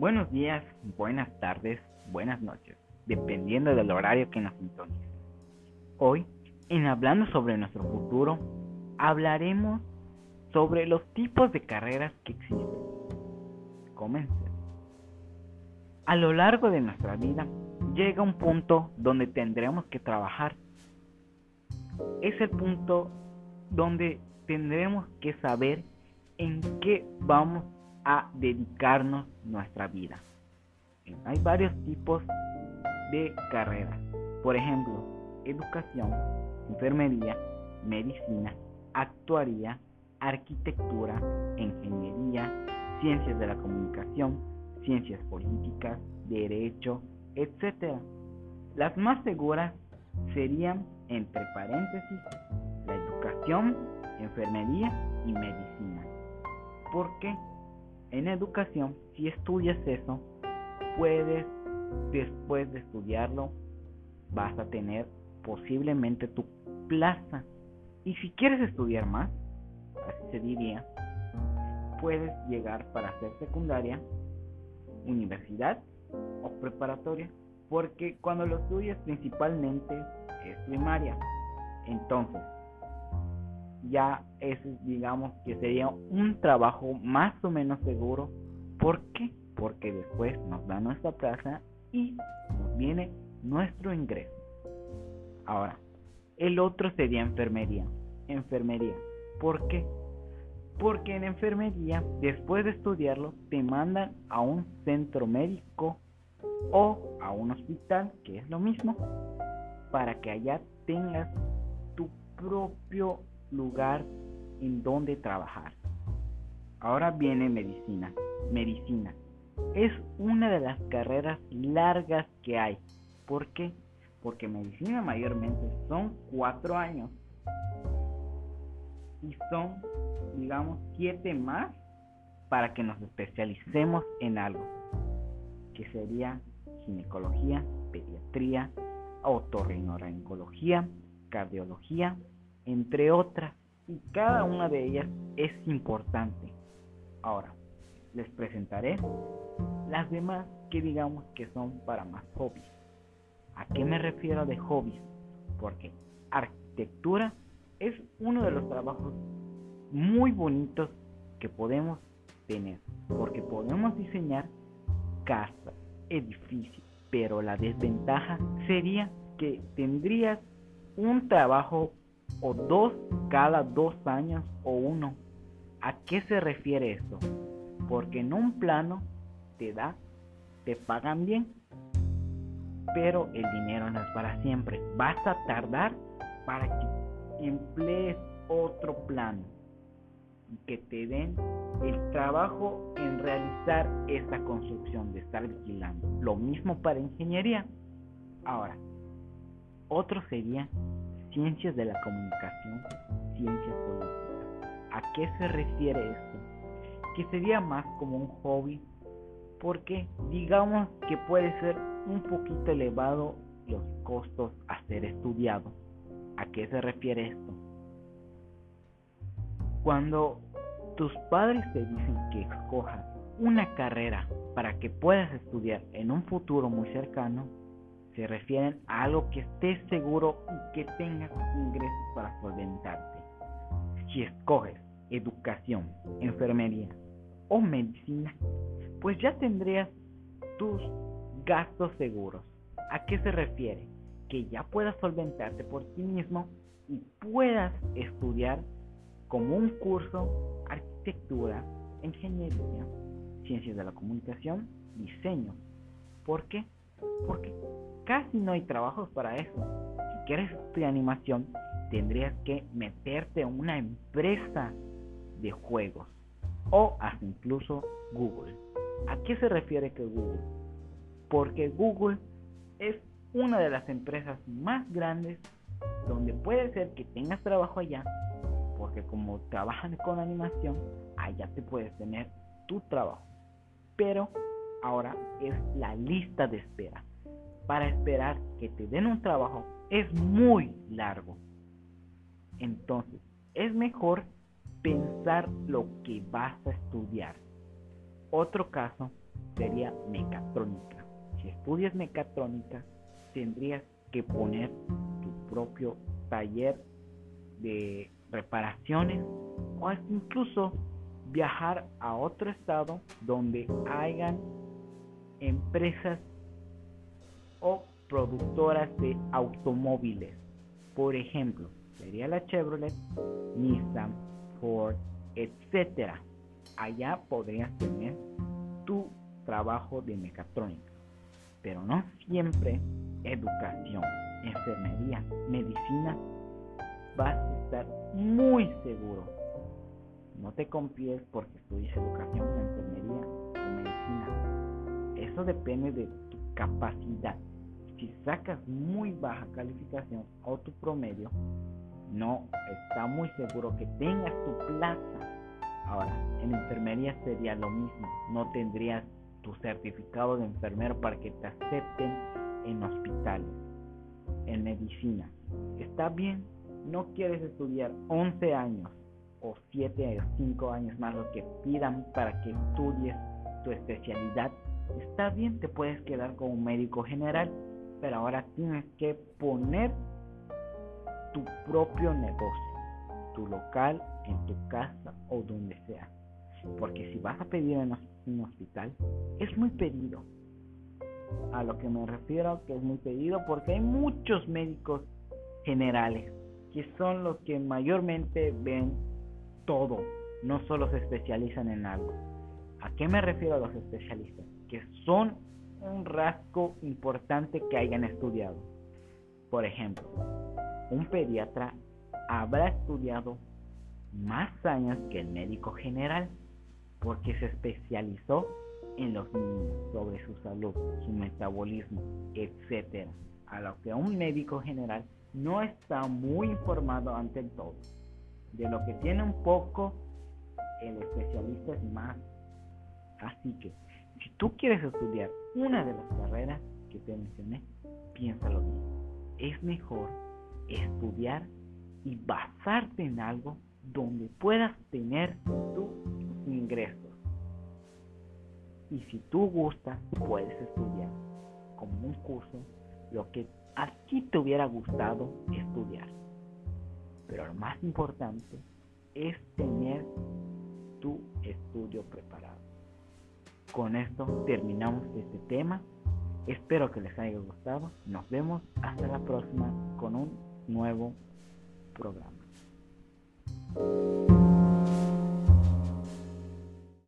Buenos días, buenas tardes, buenas noches, dependiendo del horario que nos sintonice. Hoy, en Hablando sobre nuestro futuro, hablaremos sobre los tipos de carreras que existen. Comencemos. A lo largo de nuestra vida llega un punto donde tendremos que trabajar. Es el punto donde tendremos que saber en qué vamos a dedicarnos nuestra vida. Hay varios tipos de carreras. Por ejemplo, educación, enfermería, medicina, actuaría, arquitectura, ingeniería, ciencias de la comunicación, ciencias políticas, derecho, etc. Las más seguras serían, entre paréntesis, la educación, enfermería y medicina. ¿Por qué? En educación, si estudias eso, puedes, después de estudiarlo, vas a tener posiblemente tu plaza. Y si quieres estudiar más, así se diría, puedes llegar para hacer secundaria, universidad o preparatoria. Porque cuando lo estudias principalmente es primaria. Entonces, ya es, digamos, que sería un trabajo más o menos seguro. ¿Por qué? Porque después nos da nuestra plaza y nos viene nuestro ingreso. Ahora, el otro sería enfermería. Enfermería. ¿Por qué? Porque en enfermería, después de estudiarlo, te mandan a un centro médico o a un hospital, que es lo mismo, para que allá tengas tu propio lugar en donde trabajar. Ahora viene medicina. Medicina es una de las carreras largas que hay. ¿Por qué? Porque medicina mayormente son cuatro años. Y son, digamos, siete más para que nos especialicemos en algo. Que sería ginecología, pediatría, otorrinolaringología, cardiología, entre otras, y cada una de ellas es importante. Ahora, les presentaré las demás que digamos que son para más hobbies. ¿A qué me refiero de hobbies? Porque arquitectura es uno de los trabajos muy bonitos que podemos tener, porque podemos diseñar casas, edificios, pero la desventaja sería que tendrías un trabajo o dos cada dos años o uno. ¿A qué se refiere esto? Porque en un plano te da, te pagan bien, pero el dinero no es para siempre. Vas a tardar para que emplees otro plano y que te den el trabajo en realizar esta construcción de estar vigilando. Lo mismo para ingeniería. Ahora, otro sería ciencias de la comunicación, ciencias políticas. ¿A qué se refiere esto? Que sería más como un hobby porque digamos que puede ser un poquito elevado los costos a ser estudiado. ¿A qué se refiere esto? Cuando tus padres te dicen que escojas una carrera para que puedas estudiar en un futuro muy cercano, se refieren a algo que estés seguro y que tengas ingresos para solventarte. Si escoges educación, enfermería o medicina, pues ya tendrías tus gastos seguros. ¿A qué se refiere? Que ya puedas solventarte por ti mismo y puedas estudiar como un curso arquitectura, ingeniería, ciencias de la comunicación, diseño. ¿Por qué? Porque casi no hay trabajos para eso. Si quieres estudiar animación, tendrías que meterte en una empresa de juegos o hasta incluso Google. ¿A qué se refiere que Google? Porque Google es una de las empresas más grandes donde puede ser que tengas trabajo allá, porque como trabajan con animación, allá te puedes tener tu trabajo. Pero ahora es la lista de espera. Para esperar que te den un trabajo es muy largo. Entonces, es mejor pensar lo que vas a estudiar. Otro caso sería mecatrónica. Si estudias mecatrónica, tendrías que poner tu propio taller de reparaciones o incluso viajar a otro estado donde hayan empresas o productoras de automóviles. Por ejemplo, sería la Chevrolet, Nissan, Ford, etcétera. Allá podrías tener tu trabajo de mecatrónica, pero no siempre educación, enfermería, medicina vas a estar muy seguro. No te confíes porque estudias educación, enfermería o medicina. Eso depende de capacidad. Si sacas muy baja calificación o tu promedio, no está muy seguro que tengas tu plaza. Ahora, en enfermería sería lo mismo. No tendrías tu certificado de enfermero para que te acepten en hospitales. En medicina, está bien no quieres estudiar 11 años o 7 o 5 años más lo que pidan para que estudies tu especialidad, está bien, te puedes quedar como médico general, pero ahora tienes que poner tu propio negocio, tu local, en tu casa o donde sea. Porque si vas a pedir en un hospital, es muy pedido. A lo que me refiero que es muy pedido porque hay muchos médicos generales que son los que mayormente ven todo, no solo se especializan en algo. ¿A qué me refiero a los especialistas? Que son un rasgo importante que hayan estudiado. Por ejemplo, un pediatra habrá estudiado más años que el médico general porque se especializó en los niños, sobre su salud, su metabolismo, etc. A lo que un médico general no está muy informado ante todo. De lo que tiene un poco, el especialista es más. Así que, si tú quieres estudiar una de las carreras que te mencioné, piénsalo bien. Es mejor estudiar y basarte en algo donde puedas tener tus ingresos. Y si tú gustas, puedes estudiar como un curso lo que aquí te hubiera gustado estudiar. Pero lo más importante es tener tu estudio preparado con esto terminamos este tema. Espero que les haya gustado. Nos vemos hasta la próxima con un nuevo programa.